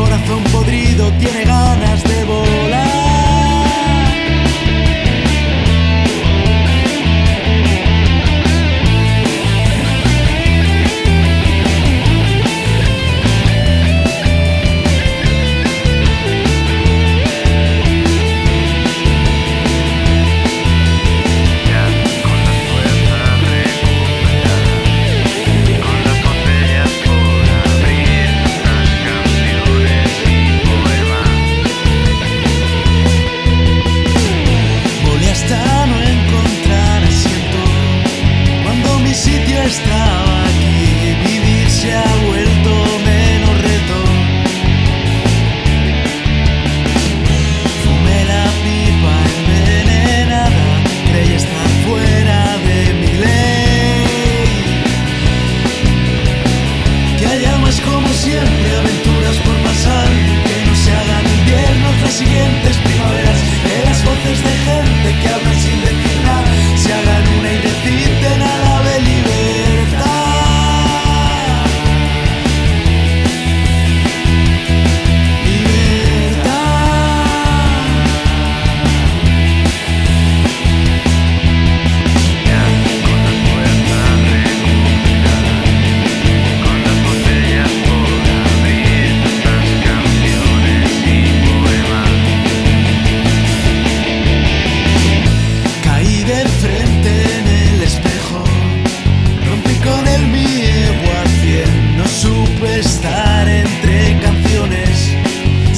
corazón podrido tiene ganas de volver. Está.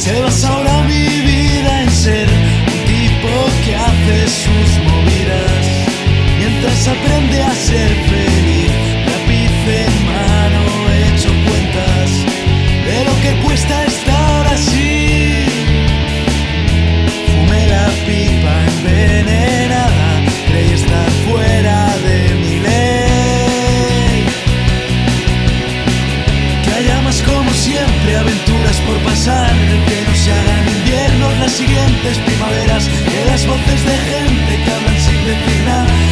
Se basa ahora mi vida en ser un tipo que hace sus movidas mientras aprende a ser. como siempre aventuras por pasar que no se hagan inviernos las siguientes primaveras que las voces de gente que hablan sin decir nada.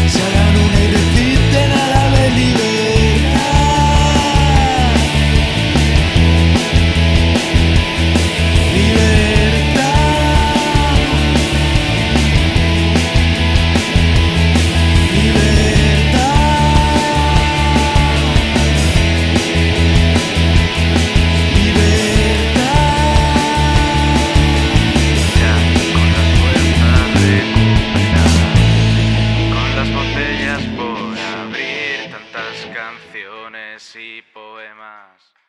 canciones y poemas.